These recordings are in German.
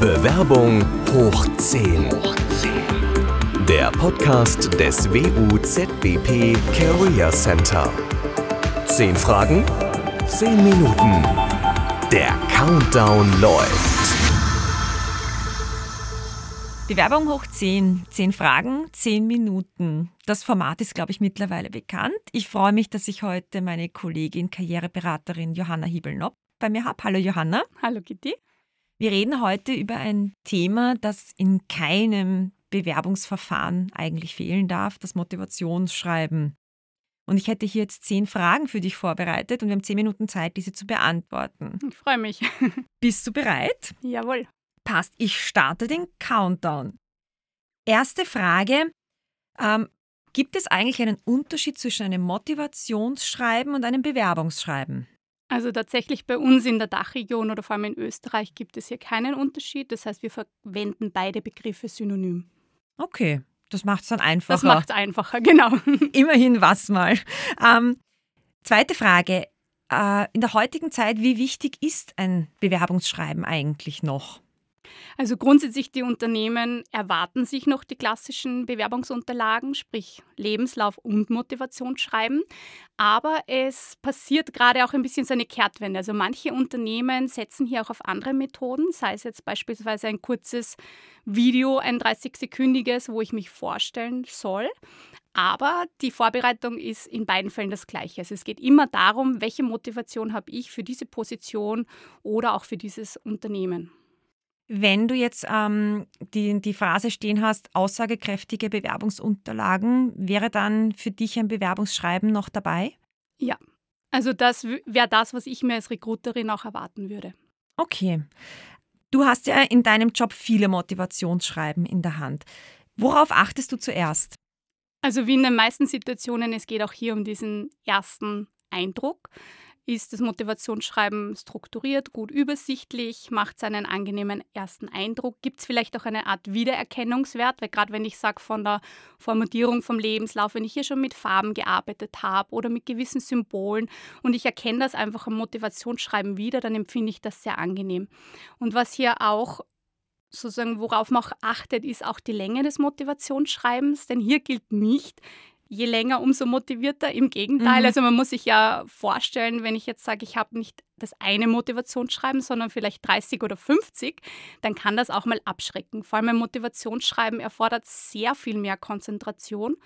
Bewerbung hoch 10. Der Podcast des WUZBP Career Center. Zehn Fragen, zehn Minuten. Der Countdown läuft. Bewerbung hoch 10. 10 Fragen, 10 Minuten. Das Format ist, glaube ich, mittlerweile bekannt. Ich freue mich, dass ich heute meine Kollegin, Karriereberaterin Johanna Hiebelnopp bei mir habe. Hallo Johanna. Hallo Gitti. Wir reden heute über ein Thema, das in keinem Bewerbungsverfahren eigentlich fehlen darf, das Motivationsschreiben. Und ich hätte hier jetzt zehn Fragen für dich vorbereitet und wir haben zehn Minuten Zeit, diese zu beantworten. Ich freue mich. Bist du bereit? Jawohl. Passt. Ich starte den Countdown. Erste Frage. Ähm, gibt es eigentlich einen Unterschied zwischen einem Motivationsschreiben und einem Bewerbungsschreiben? Also tatsächlich bei uns in der Dachregion oder vor allem in Österreich gibt es hier keinen Unterschied. Das heißt, wir verwenden beide Begriffe synonym. Okay, das macht es dann einfacher. Das macht es einfacher, genau. Immerhin was mal. Ähm, zweite Frage. Äh, in der heutigen Zeit, wie wichtig ist ein Bewerbungsschreiben eigentlich noch? Also grundsätzlich die Unternehmen erwarten sich noch die klassischen Bewerbungsunterlagen, sprich Lebenslauf und Motivationsschreiben. Aber es passiert gerade auch ein bisschen so eine Kehrtwende. Also manche Unternehmen setzen hier auch auf andere Methoden, sei es jetzt beispielsweise ein kurzes Video, ein 30-sekündiges, wo ich mich vorstellen soll. Aber die Vorbereitung ist in beiden Fällen das Gleiche. Also es geht immer darum, welche Motivation habe ich für diese Position oder auch für dieses Unternehmen. Wenn du jetzt ähm, die, die Phrase stehen hast, aussagekräftige Bewerbungsunterlagen, wäre dann für dich ein Bewerbungsschreiben noch dabei? Ja, also das wäre das, was ich mir als Recruiterin auch erwarten würde. Okay. Du hast ja in deinem Job viele Motivationsschreiben in der Hand. Worauf achtest du zuerst? Also wie in den meisten Situationen, es geht auch hier um diesen ersten Eindruck ist das Motivationsschreiben strukturiert, gut übersichtlich, macht seinen angenehmen ersten Eindruck, gibt es vielleicht auch eine Art Wiedererkennungswert, weil gerade wenn ich sage von der Formatierung vom Lebenslauf, wenn ich hier schon mit Farben gearbeitet habe oder mit gewissen Symbolen und ich erkenne das einfach am Motivationsschreiben wieder, dann empfinde ich das sehr angenehm. Und was hier auch sozusagen, worauf man auch achtet, ist auch die Länge des Motivationsschreibens, denn hier gilt nicht, je länger, umso motivierter. Im Gegenteil, mhm. also man muss sich ja vorstellen, wenn ich jetzt sage, ich habe nicht das eine Motivationsschreiben, sondern vielleicht 30 oder 50, dann kann das auch mal abschrecken. Vor allem ein Motivationsschreiben erfordert sehr viel mehr Konzentration,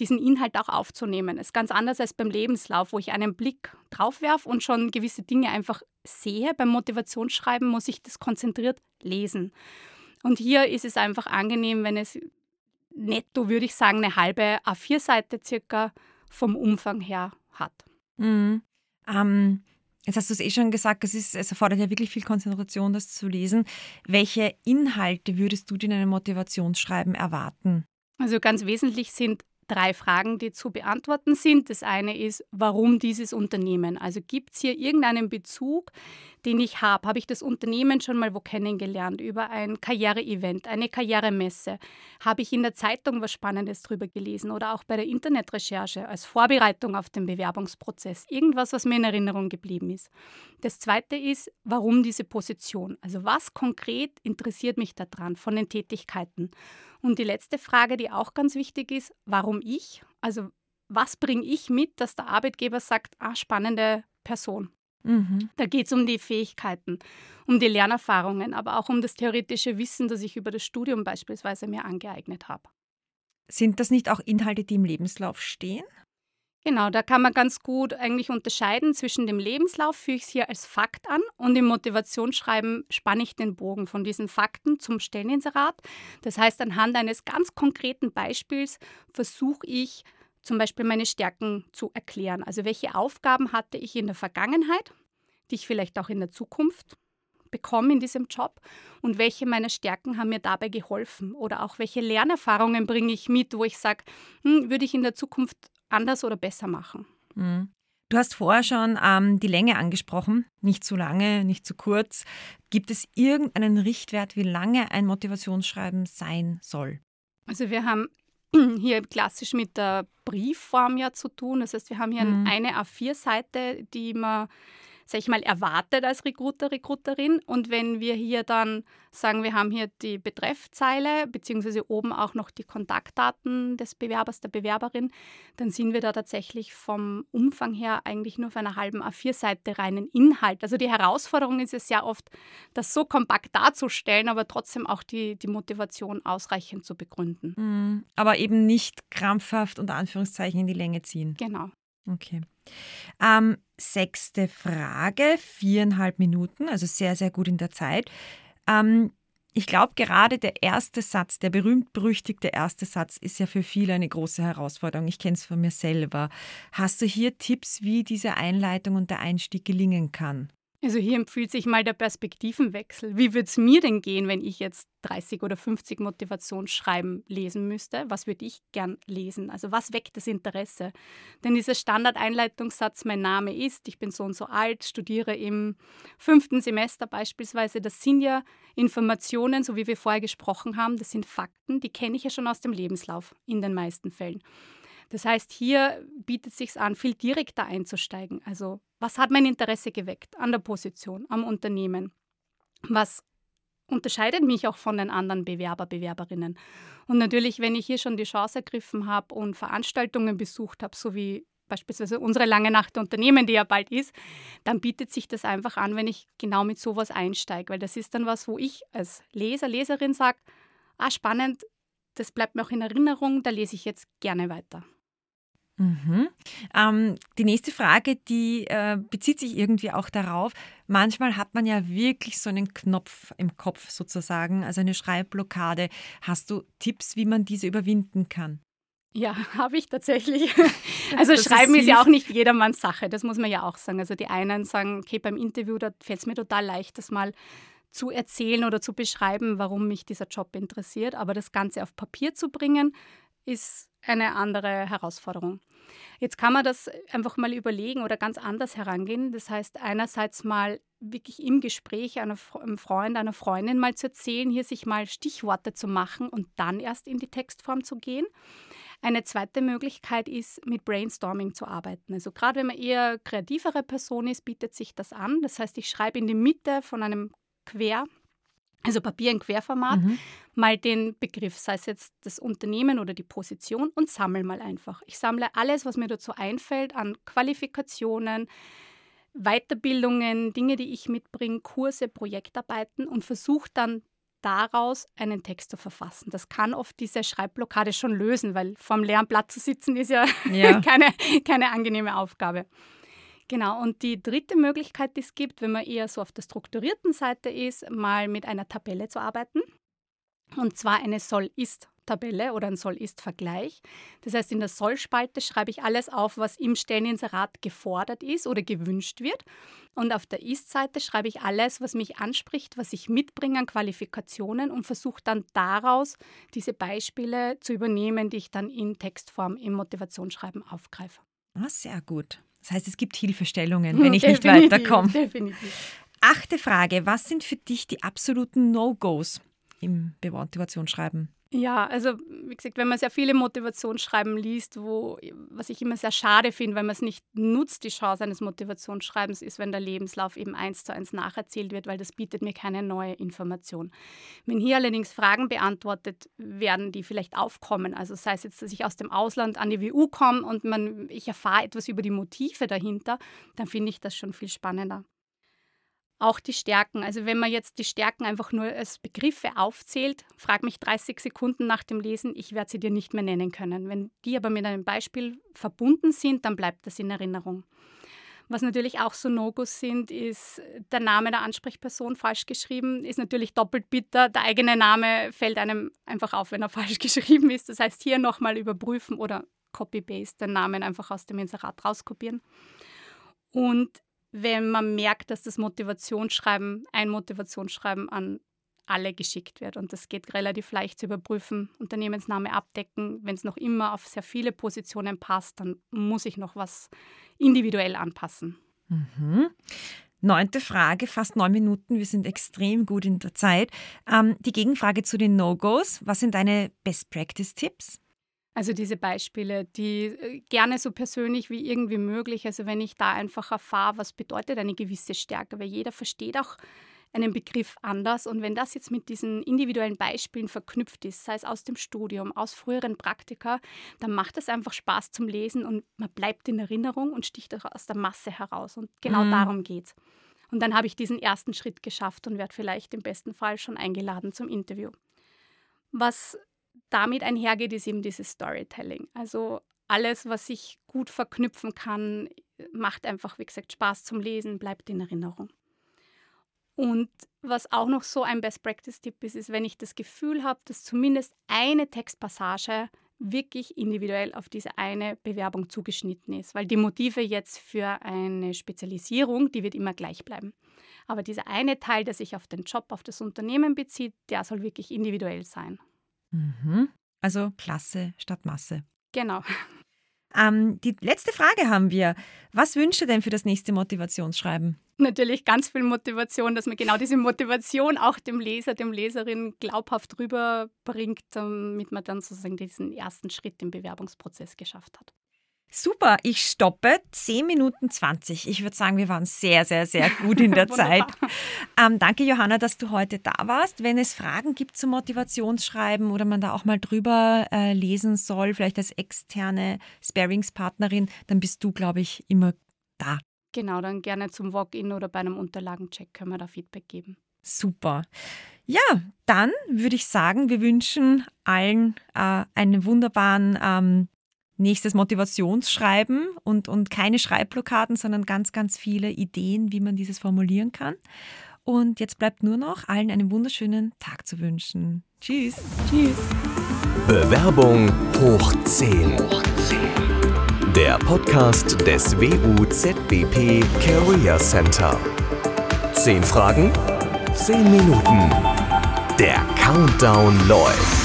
diesen Inhalt auch aufzunehmen. Es ist ganz anders als beim Lebenslauf, wo ich einen Blick drauf werfe und schon gewisse Dinge einfach sehe. Beim Motivationsschreiben muss ich das konzentriert lesen. Und hier ist es einfach angenehm, wenn es netto, würde ich sagen, eine halbe A4-Seite circa vom Umfang her hat. Mhm. Ähm, jetzt hast du es eh schon gesagt, es, ist, es erfordert ja wirklich viel Konzentration, das zu lesen. Welche Inhalte würdest du dir in einem Motivationsschreiben erwarten? Also ganz wesentlich sind drei Fragen, die zu beantworten sind. Das eine ist, warum dieses Unternehmen? Also gibt es hier irgendeinen Bezug, den ich habe? Habe ich das Unternehmen schon mal wo kennengelernt? Über ein Karriereevent, eine Karrieremesse? Habe ich in der Zeitung was Spannendes drüber gelesen oder auch bei der Internetrecherche als Vorbereitung auf den Bewerbungsprozess? Irgendwas, was mir in Erinnerung geblieben ist. Das zweite ist, warum diese Position? Also was konkret interessiert mich daran von den Tätigkeiten? Und die letzte Frage, die auch ganz wichtig ist, warum ich? Also was bringe ich mit, dass der Arbeitgeber sagt, ah, spannende Person. Mhm. Da geht es um die Fähigkeiten, um die Lernerfahrungen, aber auch um das theoretische Wissen, das ich über das Studium beispielsweise mir angeeignet habe. Sind das nicht auch Inhalte, die im Lebenslauf stehen? Genau, da kann man ganz gut eigentlich unterscheiden zwischen dem Lebenslauf, führe ich es hier als Fakt an und im Motivationsschreiben spanne ich den Bogen von diesen Fakten zum Stelleninserat. Das heißt, anhand eines ganz konkreten Beispiels versuche ich zum Beispiel meine Stärken zu erklären. Also welche Aufgaben hatte ich in der Vergangenheit, die ich vielleicht auch in der Zukunft bekomme in diesem Job und welche meiner Stärken haben mir dabei geholfen oder auch welche Lernerfahrungen bringe ich mit, wo ich sage, hm, würde ich in der Zukunft anders oder besser machen. Mhm. Du hast vorher schon ähm, die Länge angesprochen, nicht zu lange, nicht zu kurz. Gibt es irgendeinen Richtwert, wie lange ein Motivationsschreiben sein soll? Also wir haben hier klassisch mit der Briefform ja zu tun. Das heißt, wir haben hier mhm. eine A4-Seite, die man sag ich mal, erwartet als Recruiter, Recruiterin. Und wenn wir hier dann sagen, wir haben hier die Betreffzeile, beziehungsweise oben auch noch die Kontaktdaten des Bewerbers, der Bewerberin, dann sind wir da tatsächlich vom Umfang her eigentlich nur auf einer halben A4-Seite reinen Inhalt. Also die Herausforderung ist es sehr oft, das so kompakt darzustellen, aber trotzdem auch die, die Motivation ausreichend zu begründen. Mhm. Aber eben nicht krampfhaft unter Anführungszeichen in die Länge ziehen. Genau. Okay. Ähm, sechste Frage, viereinhalb Minuten, also sehr, sehr gut in der Zeit. Ähm, ich glaube, gerade der erste Satz, der berühmt-berüchtigte erste Satz, ist ja für viele eine große Herausforderung. Ich kenne es von mir selber. Hast du hier Tipps, wie diese Einleitung und der Einstieg gelingen kann? Also hier empfiehlt sich mal der Perspektivenwechsel. Wie würde es mir denn gehen, wenn ich jetzt 30 oder 50 Motivationsschreiben lesen müsste? Was würde ich gern lesen? Also was weckt das Interesse? Denn dieser Standardeinleitungssatz, mein Name ist, ich bin so und so alt, studiere im fünften Semester beispielsweise, das sind ja Informationen, so wie wir vorher gesprochen haben, das sind Fakten, die kenne ich ja schon aus dem Lebenslauf in den meisten Fällen. Das heißt, hier bietet sich an, viel direkter einzusteigen. Also, was hat mein Interesse geweckt an der Position, am Unternehmen? Was unterscheidet mich auch von den anderen Bewerber, Bewerberinnen? Und natürlich, wenn ich hier schon die Chance ergriffen habe und Veranstaltungen besucht habe, so wie beispielsweise unsere lange Nacht Unternehmen, die ja bald ist, dann bietet sich das einfach an, wenn ich genau mit sowas einsteige, weil das ist dann was, wo ich als Leser, Leserin sage, ah, spannend, das bleibt mir auch in Erinnerung, da lese ich jetzt gerne weiter. Mhm. Ähm, die nächste Frage, die äh, bezieht sich irgendwie auch darauf. Manchmal hat man ja wirklich so einen Knopf im Kopf sozusagen, also eine Schreibblockade. Hast du Tipps, wie man diese überwinden kann? Ja, habe ich tatsächlich. Also das Schreiben ist, ist, ja auch nicht jedermanns Sache, das muss man ja auch sagen. Also die einen sagen, okay, beim Interview, da fällt es mir total leicht, das mal zu erzählen oder zu beschreiben, warum mich dieser Job interessiert. Aber das Ganze auf Papier zu bringen, ist eine andere Herausforderung. Jetzt kann man das einfach mal überlegen oder ganz anders herangehen. Das heißt, einerseits mal wirklich im Gespräch einem Freund, einer Freundin mal zu erzählen, hier sich mal Stichworte zu machen und dann erst in die Textform zu gehen. Eine zweite Möglichkeit ist, mit Brainstorming zu arbeiten. Also gerade wenn man eher kreativere Person ist, bietet sich das an. Das heißt, ich schreibe in die Mitte von einem Quer, also Papier in Querformat, mhm. mal den Begriff, sei es jetzt das Unternehmen oder die Position und sammle mal einfach. Ich sammle alles, was mir dazu einfällt an Qualifikationen, Weiterbildungen, Dinge, die ich mitbringe, Kurse, Projektarbeiten und versuche dann daraus einen Text zu verfassen. Das kann oft diese Schreibblockade schon lösen, weil vorm leeren Blatt zu sitzen ist ja, ja. keine, keine angenehme Aufgabe. Genau, und die dritte Möglichkeit, die es gibt, wenn man eher so auf der strukturierten Seite ist, mal mit einer Tabelle zu arbeiten. Und zwar eine Soll-Ist-Tabelle oder ein Soll-Ist-Vergleich. Das heißt, in der Soll-Spalte schreibe ich alles auf, was im Stelleninserat gefordert ist oder gewünscht wird. Und auf der Ist-Seite schreibe ich alles, was mich anspricht, was ich mitbringe an Qualifikationen und versuche dann daraus diese Beispiele zu übernehmen, die ich dann in Textform im Motivationsschreiben aufgreife. Ah, sehr gut. Das heißt, es gibt Hilfestellungen, wenn ich nicht weiterkomme. Definitiv. Achte Frage: Was sind für dich die absoluten No-Gos im Motivationsschreiben? Ja, also wie gesagt, wenn man sehr viele Motivationsschreiben liest, wo, was ich immer sehr schade finde, weil man es nicht nutzt, die Chance eines Motivationsschreibens, ist, wenn der Lebenslauf eben eins zu eins nacherzählt wird, weil das bietet mir keine neue Information. Wenn hier allerdings Fragen beantwortet werden, die vielleicht aufkommen, also sei es jetzt, dass ich aus dem Ausland an die WU komme und man, ich erfahre etwas über die Motive dahinter, dann finde ich das schon viel spannender. Auch die Stärken. Also wenn man jetzt die Stärken einfach nur als Begriffe aufzählt, frag mich 30 Sekunden nach dem Lesen, ich werde sie dir nicht mehr nennen können. Wenn die aber mit einem Beispiel verbunden sind, dann bleibt das in Erinnerung. Was natürlich auch so No-Gos sind, ist der Name der Ansprechperson falsch geschrieben, ist natürlich doppelt bitter. Der eigene Name fällt einem einfach auf, wenn er falsch geschrieben ist. Das heißt, hier nochmal überprüfen oder Copy-Paste den Namen einfach aus dem Inserat rauskopieren. Und wenn man merkt, dass das Motivationsschreiben, ein Motivationsschreiben an alle geschickt wird. Und das geht relativ leicht zu überprüfen. Unternehmensname abdecken. Wenn es noch immer auf sehr viele Positionen passt, dann muss ich noch was individuell anpassen. Mhm. Neunte Frage, fast neun Minuten. Wir sind extrem gut in der Zeit. Ähm, die Gegenfrage zu den No-Gos. Was sind deine Best-Practice-Tipps? Also diese Beispiele, die äh, gerne so persönlich wie irgendwie möglich. Also wenn ich da einfach erfahre, was bedeutet eine gewisse Stärke, weil jeder versteht auch einen Begriff anders. Und wenn das jetzt mit diesen individuellen Beispielen verknüpft ist, sei es aus dem Studium, aus früheren Praktika, dann macht es einfach Spaß zum Lesen und man bleibt in Erinnerung und sticht auch aus der Masse heraus. Und genau mhm. darum geht's. Und dann habe ich diesen ersten Schritt geschafft und werde vielleicht im besten Fall schon eingeladen zum Interview. Was damit einhergeht, ist eben dieses Storytelling. Also alles, was sich gut verknüpfen kann, macht einfach, wie gesagt, Spaß zum Lesen, bleibt in Erinnerung. Und was auch noch so ein Best-Practice-Tipp ist, ist, wenn ich das Gefühl habe, dass zumindest eine Textpassage wirklich individuell auf diese eine Bewerbung zugeschnitten ist. Weil die Motive jetzt für eine Spezialisierung, die wird immer gleich bleiben. Aber dieser eine Teil, der sich auf den Job, auf das Unternehmen bezieht, der soll wirklich individuell sein. Mhm. Also Klasse statt Masse. Genau. Ähm, die letzte Frage haben wir. Was wünschst du denn für das nächste Motivationsschreiben? Natürlich ganz viel Motivation, dass man genau diese Motivation auch dem Leser, dem Leserin glaubhaft rüberbringt, damit man dann sozusagen diesen ersten Schritt im Bewerbungsprozess geschafft hat. Super, ich stoppe 10 Minuten 20. Ich würde sagen, wir waren sehr, sehr, sehr gut in der Zeit. Ähm, danke, Johanna, dass du heute da warst. Wenn es Fragen gibt zum Motivationsschreiben oder man da auch mal drüber äh, lesen soll, vielleicht als externe Sparingspartnerin, dann bist du, glaube ich, immer da. Genau, dann gerne zum Walk-in oder bei einem Unterlagencheck können wir da Feedback geben. Super. Ja, dann würde ich sagen, wir wünschen allen äh, einen wunderbaren ähm, nächstes Motivationsschreiben und, und keine Schreibblockaden, sondern ganz, ganz viele Ideen, wie man dieses formulieren kann. Und jetzt bleibt nur noch allen einen wunderschönen Tag zu wünschen. Tschüss. Tschüss. Bewerbung hoch 10. Der Podcast des WUZBP Career Center. Zehn Fragen, zehn Minuten. Der Countdown läuft.